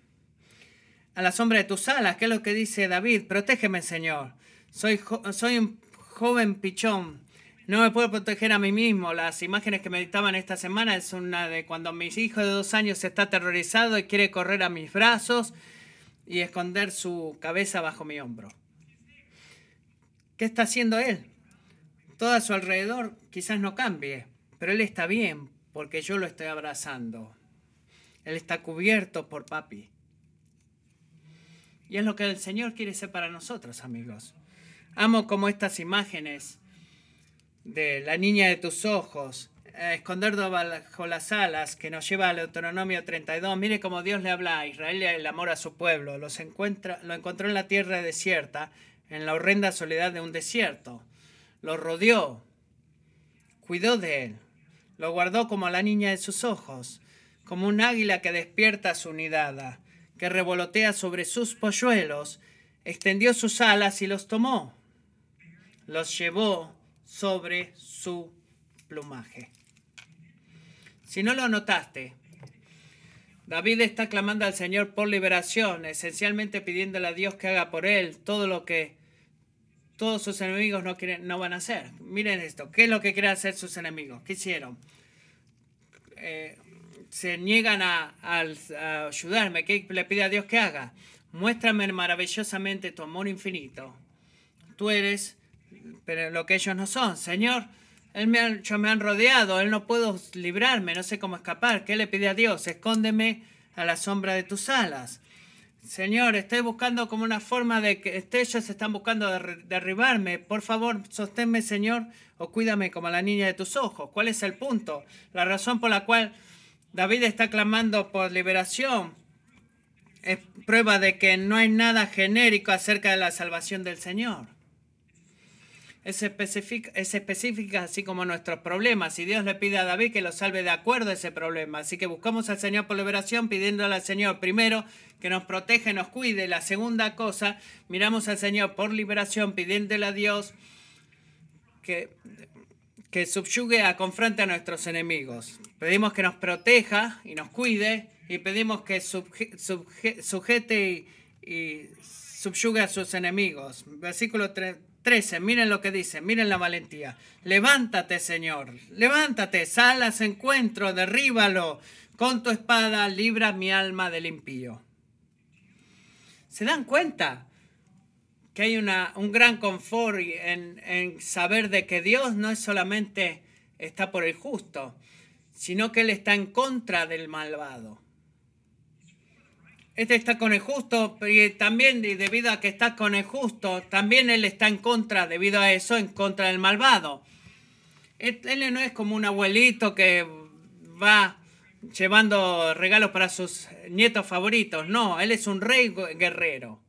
a la sombra de tus alas. ¿Qué es lo que dice David? Protégeme, Señor. Soy, soy un joven pichón. No me puedo proteger a mí mismo. Las imágenes que meditaban esta semana es una de cuando mi hijo de dos años está aterrorizado y quiere correr a mis brazos y esconder su cabeza bajo mi hombro. ¿Qué está haciendo él? Todo a su alrededor quizás no cambie, pero él está bien porque yo lo estoy abrazando. Él está cubierto por papi. Y es lo que el Señor quiere ser para nosotros, amigos. Amo como estas imágenes de la niña de tus ojos, esconder bajo las alas, que nos lleva al Deuteronomio 32. Mire cómo Dios le habla a Israel el amor a su pueblo. Encuentra, lo encontró en la tierra desierta, en la horrenda soledad de un desierto lo rodeó, cuidó de él, lo guardó como la niña de sus ojos, como un águila que despierta su nidada, que revolotea sobre sus polluelos, extendió sus alas y los tomó, los llevó sobre su plumaje. Si no lo notaste, David está clamando al Señor por liberación, esencialmente pidiéndole a Dios que haga por él todo lo que todos sus enemigos no, quieren, no van a hacer. Miren esto, ¿qué es lo que quieren hacer sus enemigos? ¿Qué hicieron? Eh, se niegan a, ayudarme. ¿Qué le pide a Dios que haga? Muéstrame maravillosamente tu amor infinito. Tú eres pero lo que ellos no son. Señor, él me han rodeado, Él no puedo librarme, no sé cómo escapar. ¿Qué le pide a Dios? Escóndeme a la sombra de tus alas. Señor, estoy buscando como una forma de que ellos están buscando derribarme. Por favor, sosténme, Señor, o cuídame como la niña de tus ojos. ¿Cuál es el punto? La razón por la cual David está clamando por liberación es prueba de que no hay nada genérico acerca de la salvación del Señor es específica, es específica así como nuestros problemas. Y Dios le pide a David que lo salve de acuerdo a ese problema. Así que buscamos al Señor por liberación, pidiéndole al Señor primero que nos proteja nos cuide. La segunda cosa, miramos al Señor por liberación, pidiéndole a Dios que, que subyugue a confronte a nuestros enemigos. Pedimos que nos proteja y nos cuide y pedimos que sujete y, subyugue a sus enemigos. Versículo 3 13, miren lo que dice, miren la valentía. Levántate, Señor, levántate, sal a su encuentro, derríbalo. Con tu espada libra mi alma del impío. ¿Se dan cuenta? Que hay una, un gran confort en, en, saber de que Dios no es solamente está por el justo, sino que Él está en contra del malvado. Este está con el justo, y también debido a que está con el justo, también él está en contra, debido a eso, en contra del malvado. Él no es como un abuelito que va llevando regalos para sus nietos favoritos. No, él es un rey guerrero.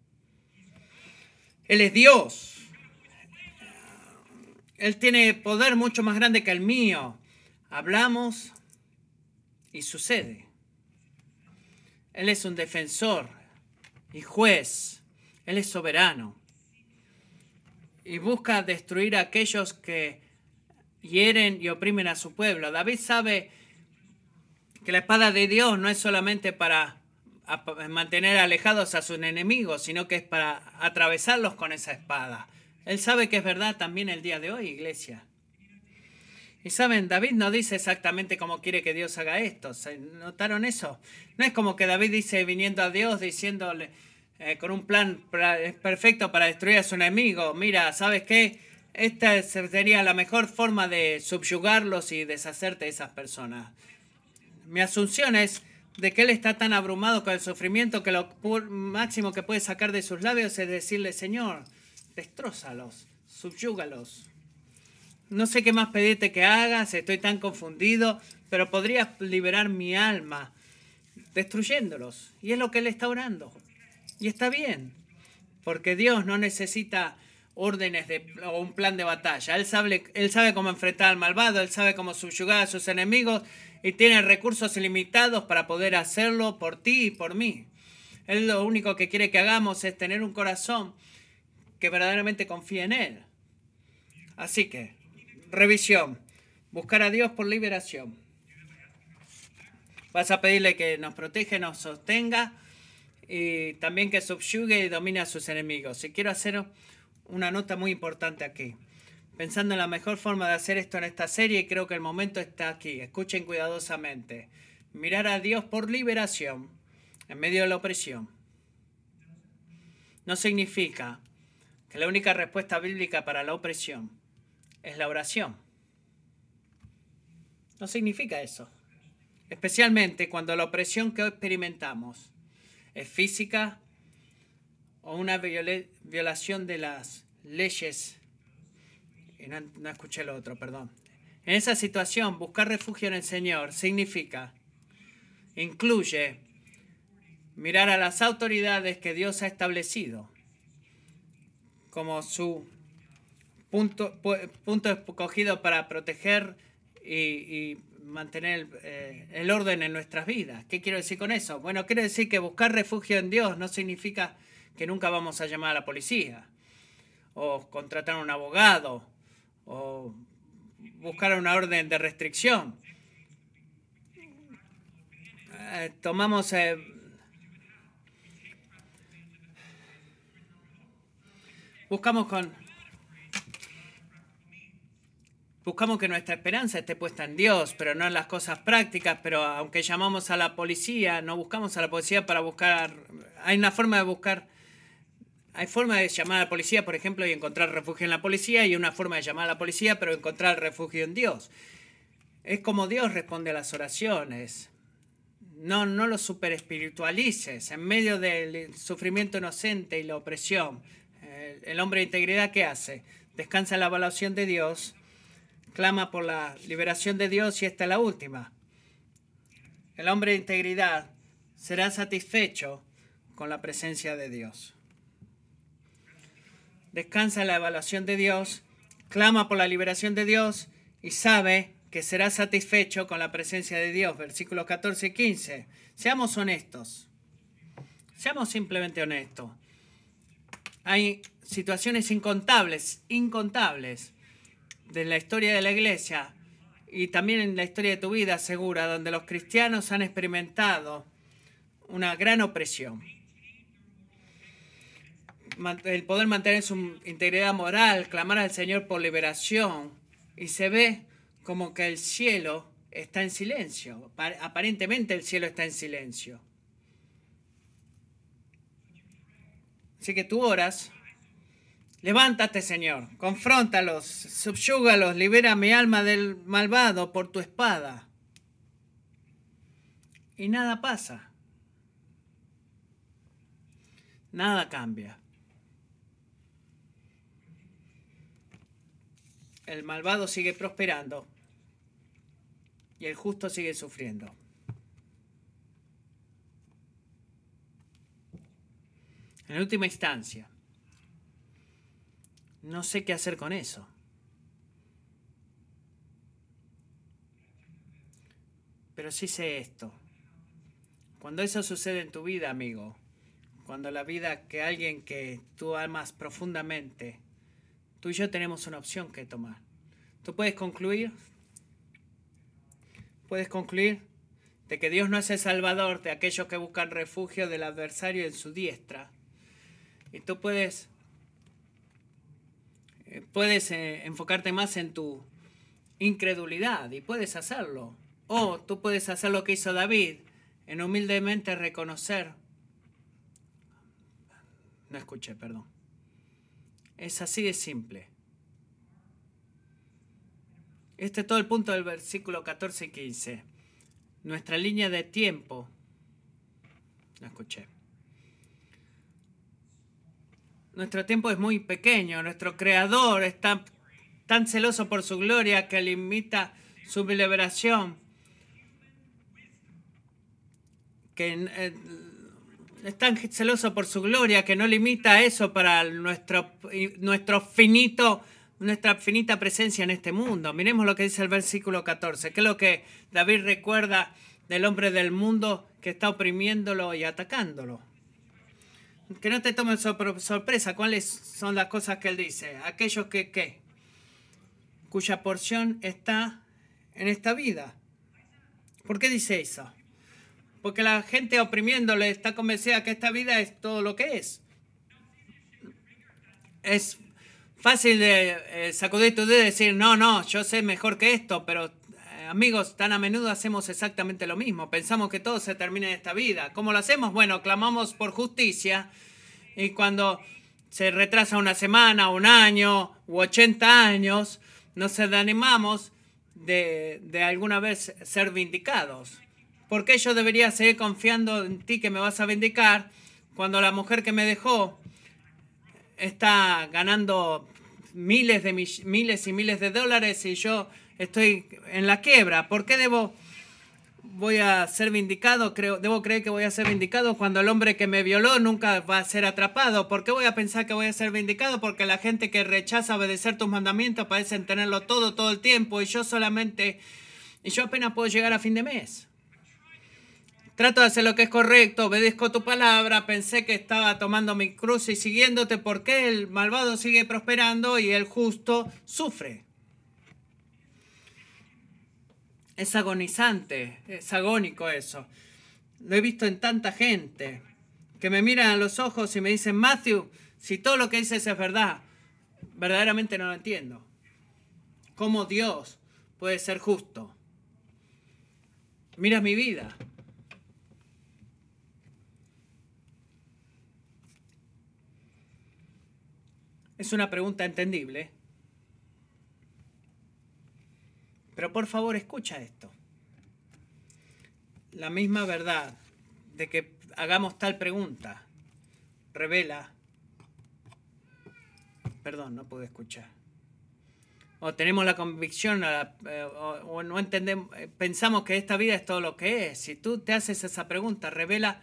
Él es Dios. Él tiene poder mucho más grande que el mío. Hablamos y sucede. Él es un defensor y juez. Él es soberano. Y busca destruir a aquellos que hieren y oprimen a su pueblo. David sabe que la espada de Dios no es solamente para mantener alejados a sus enemigos, sino que es para atravesarlos con esa espada. Él sabe que es verdad también el día de hoy, iglesia. Y saben, David no dice exactamente cómo quiere que Dios haga esto. ¿Notaron eso? No es como que David dice viniendo a Dios diciéndole eh, con un plan perfecto para destruir a su enemigo. Mira, ¿sabes qué? esta sería la mejor forma de subyugarlos y deshacerte de esas personas. Mi asunción es de que él está tan abrumado con el sufrimiento que lo máximo que puede sacar de sus labios es decirle, Señor, destrózalos, subyúgalos. No sé qué más pedirte que hagas, estoy tan confundido, pero podrías liberar mi alma destruyéndolos. Y es lo que él está orando. Y está bien, porque Dios no necesita órdenes de, o un plan de batalla. Él sabe, él sabe cómo enfrentar al malvado, él sabe cómo subyugar a sus enemigos y tiene recursos ilimitados para poder hacerlo por ti y por mí. Él lo único que quiere que hagamos es tener un corazón que verdaderamente confíe en Él. Así que, revisión, buscar a Dios por liberación. Vas a pedirle que nos proteja, nos sostenga y también que subyugue y domine a sus enemigos. Y quiero hacer una nota muy importante aquí. Pensando en la mejor forma de hacer esto en esta serie, creo que el momento está aquí. Escuchen cuidadosamente. Mirar a Dios por liberación en medio de la opresión. No significa que la única respuesta bíblica para la opresión es la oración. No significa eso. Especialmente cuando la opresión que experimentamos es física o una violación de las leyes. Y no, escuché lo otro, perdón. En esa situación, buscar refugio en el Señor significa, incluye mirar a las autoridades que Dios ha establecido como su punto, punto escogido para proteger y, mantener eh, el orden en nuestras vidas. ¿Qué quiero decir con eso? Bueno, quiero decir que buscar refugio en Dios no significa que nunca vamos a llamar a la policía, o contratar a un abogado, o buscar una orden de restricción. Eh, tomamos... Eh, buscamos con... Buscamos que nuestra esperanza esté puesta en Dios, pero no en las cosas prácticas, pero aunque llamamos a la policía, no buscamos a la policía para buscar... Hay una forma de buscar hay forma de llamar a la policía, por ejemplo, y encontrar refugio en la policía, y una forma de llamar a la policía, pero encontrar refugio en Dios. Es como Dios responde a las oraciones. No, no lo superespiritualices. En medio del sufrimiento inocente y la opresión, el, hombre de integridad, ¿qué hace? Descansa en la evaluación de Dios, clama por la liberación de Dios y esta es la última. El hombre de integridad será satisfecho con la presencia de Dios descansa en la evaluación de Dios, clama por la liberación de Dios y sabe que será satisfecho con la presencia de Dios. Versículos 14 y 15. Seamos honestos. Seamos simplemente honestos. Hay situaciones incontables, incontables de la historia de la iglesia y también en la historia de tu vida segura, donde los cristianos han experimentado una gran opresión el poder mantener su integridad moral, clamar al Señor por liberación, y se ve como que el cielo está en silencio. Aparentemente el cielo está en silencio. Así que tú oras, levántate Señor, confróntalos, subyúgalos, libera mi alma del malvado por tu espada. Y nada pasa. Nada cambia. El malvado sigue prosperando y el justo sigue sufriendo. En última instancia, no sé qué hacer con eso. Pero sí sé esto. Cuando eso sucede en tu vida, amigo, cuando la vida que alguien que tú amas profundamente tú y yo tenemos una opción que tomar. Tú puedes concluir, puedes concluir de que Dios no es el salvador de aquellos que buscan refugio del adversario en su diestra. Y tú puedes, eh, puedes eh, enfocarte más en tu incredulidad y puedes hacerlo. O tú puedes hacer lo que hizo David, en humildemente reconocer. No escuché, perdón. Es así de simple. Este es todo el punto del versículo 14 y 15. Nuestra línea de tiempo. La escuché. Nuestro tiempo es muy pequeño. Nuestro creador está tan celoso por su gloria que limita su liberación. Que es tan celoso por su gloria que no limita eso para nuestro, nuestro finito, nuestra finita presencia en este mundo. Miremos lo que dice el versículo 14, que es lo que David recuerda del hombre del mundo que está oprimiéndolo y atacándolo. Que no te tomen sorpresa cuáles son las cosas que él dice. Aquellos que, ¿qué? cuya porción está en esta vida. ¿Por qué dice eso? Porque la gente oprimiéndole está convencida que esta vida es todo lo que es. Es fácil de eh, sacudir tu dedo y decir, no, no, yo sé mejor que esto, pero eh, amigos, tan a menudo hacemos exactamente lo mismo. Pensamos que todo se termina en esta vida. ¿Cómo lo hacemos? Bueno, clamamos por justicia y cuando se retrasa una semana, un año u 80 años, nos animamos de, de alguna vez ser vindicados. ¿Por qué yo debería seguir confiando en ti que me vas a vindicar cuando la mujer que me dejó está ganando miles, de miles y miles de dólares y yo estoy en la quiebra? ¿Por qué debo voy a ser vindicado, creo, debo creer que voy a ser vindicado cuando el hombre que me violó nunca va a ser atrapado. ¿Por qué voy a pensar que voy a ser vindicado? Porque la gente que rechaza obedecer tus mandamientos parecen tenerlo todo, todo el tiempo y yo solamente, y yo apenas puedo llegar a fin de mes. Trato de hacer lo que es correcto, obedezco tu palabra, pensé que estaba tomando mi cruz y siguiéndote porque el malvado sigue prosperando y el justo sufre. Es agonizante, es agónico eso. Lo he visto en tanta gente que me miran a los ojos y me dicen, Matthew, si todo lo que dices es verdad, verdaderamente no lo entiendo. ¿Cómo Dios puede ser justo? Mira mi vida. Es una pregunta entendible. Pero por favor, escucha esto. La misma verdad de que hagamos tal pregunta revela... Perdón, no puedo escuchar. O tenemos la convicción eh, o, no entendemos, eh, pensamos que esta vida es todo lo que es. Si tú te haces esa pregunta, revela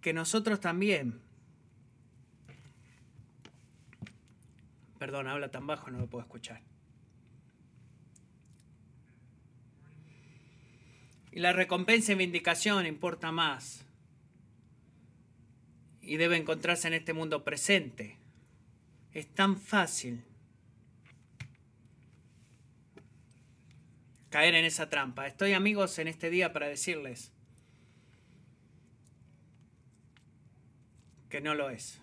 que nosotros también Perdón, habla tan bajo, no lo puedo escuchar. Y la recompensa y vindicación importa más. Y debe encontrarse en este mundo presente. Es tan fácil caer en esa trampa. Estoy amigos en este día para decirles que no lo es.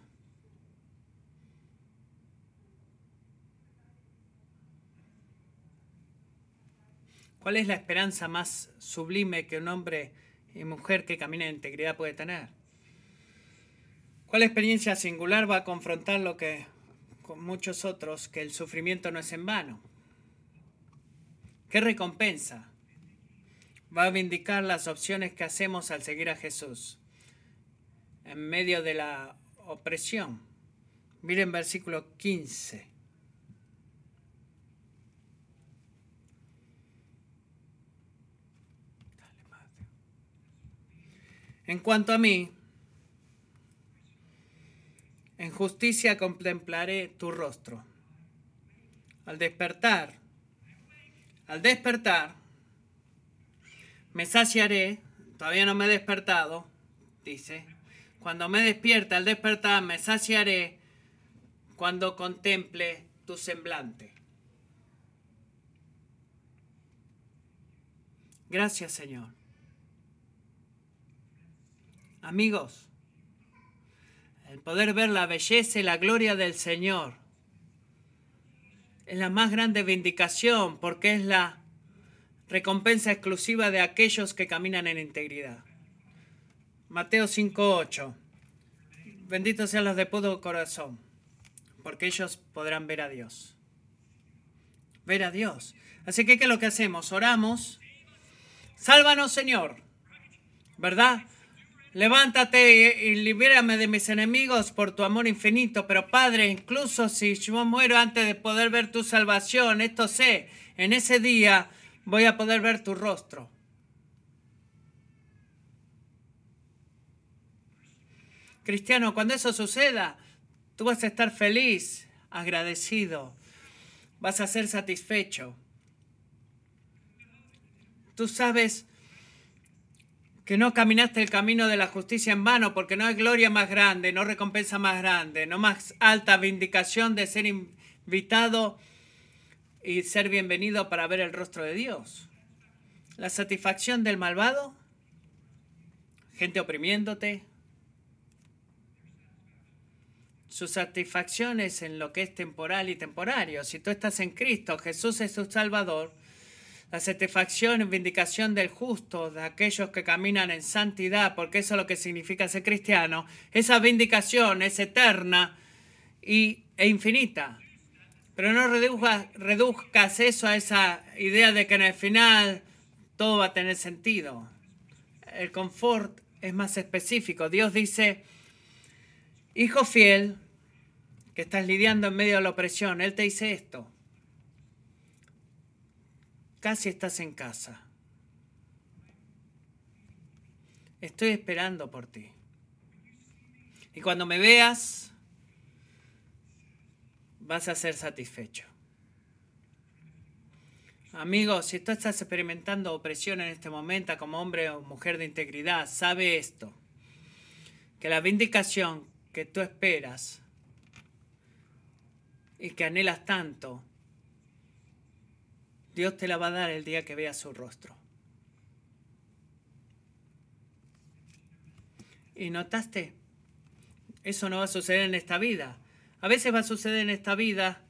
¿Cuál es la esperanza más sublime que un hombre y mujer que camina en integridad puede tener? ¿Cuál experiencia singular va a confrontar lo que con muchos otros, que el sufrimiento no es en vano? ¿Qué recompensa va a vindicar las opciones que hacemos al seguir a Jesús en medio de la opresión? Miren versículo 15. En cuanto a mí, en justicia contemplaré tu rostro. Al despertar, al despertar, me saciaré, todavía no me he despertado, dice, cuando me despierta al despertar, me saciaré cuando contemple tu semblante. Gracias, Señor. Amigos, el poder ver la belleza y la gloria del Señor es la más grande vindicación porque es la recompensa exclusiva de aquellos que caminan en integridad. Mateo 5:8. Benditos sean los de puro corazón, porque ellos podrán ver a Dios. ver a Dios. Así que, ¿qué es lo que hacemos? Oramos. Sálvanos, Señor. ¿Verdad? Levántate y, libérame de mis enemigos por tu amor infinito. Pero Padre, incluso si yo muero antes de poder ver tu salvación, esto sé, en ese día voy a poder ver tu rostro. Cristiano, cuando eso suceda, tú vas a estar feliz, agradecido, vas a ser satisfecho. Tú sabes que no caminaste el camino de la justicia en vano, porque no hay gloria más grande, no recompensa más grande, no más alta vindicación de ser invitado y ser bienvenido para ver el rostro de Dios. La satisfacción del malvado, gente oprimiéndote, su satisfacción es en lo que es temporal y temporario. Si tú estás en Cristo, Jesús es tu Salvador, la satisfacción y vindicación del justo, de aquellos que caminan en santidad, porque eso es lo que significa ser cristiano, esa vindicación es eterna y, e infinita. Pero no reduzcas eso a esa idea de que en el final todo va a tener sentido. El confort es más específico. Dios dice, hijo fiel, que estás lidiando en medio de la opresión, Él te dice esto casi estás en casa. Estoy esperando por ti. Y cuando me veas, vas a ser satisfecho. Amigos, si tú estás experimentando opresión en este momento como hombre o mujer de integridad, sabe esto, que la vindicación que tú esperas y que anhelas tanto Dios te la va a dar el día que veas su rostro. ¿Y notaste? Eso no va a suceder en esta vida. A veces va a suceder en esta vida,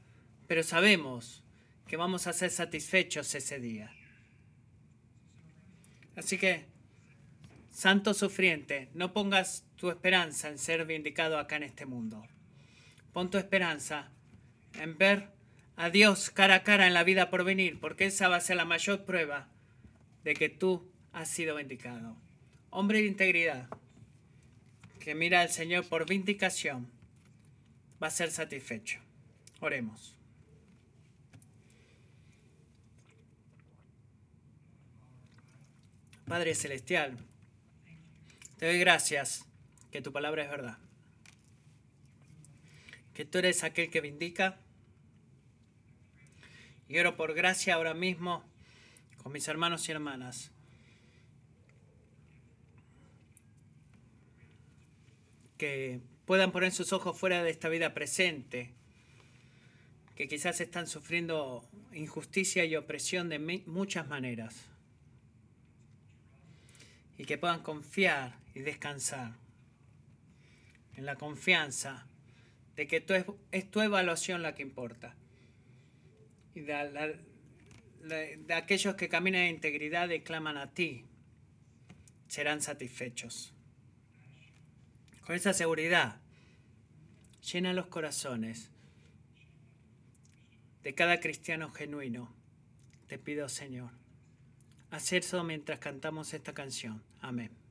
pero sabemos que vamos a ser satisfechos ese día. Así que, santo sufriente, no pongas tu esperanza en ser vindicado acá en este mundo. Pon tu esperanza en ver a Dios cara a cara en la vida por venir, porque esa va a ser la mayor prueba de que tú has sido vindicado. Hombre de integridad, que mira al Señor por vindicación, va a ser satisfecho. Oremos. Padre Celestial, te doy gracias que tu palabra es verdad, que tú eres aquel que vindica, y oro por gracia ahora mismo con mis hermanos y hermanas. Que puedan poner sus ojos fuera de esta vida presente, que quizás están sufriendo injusticia y opresión de muchas maneras. Y que puedan confiar y descansar en la confianza de que es tu evaluación la que importa y de, aquellos que caminan en integridad y claman a ti, serán satisfechos. Con esa seguridad, llena los corazones de cada cristiano genuino. Te pido, Señor, hacer eso mientras cantamos esta canción. Amén.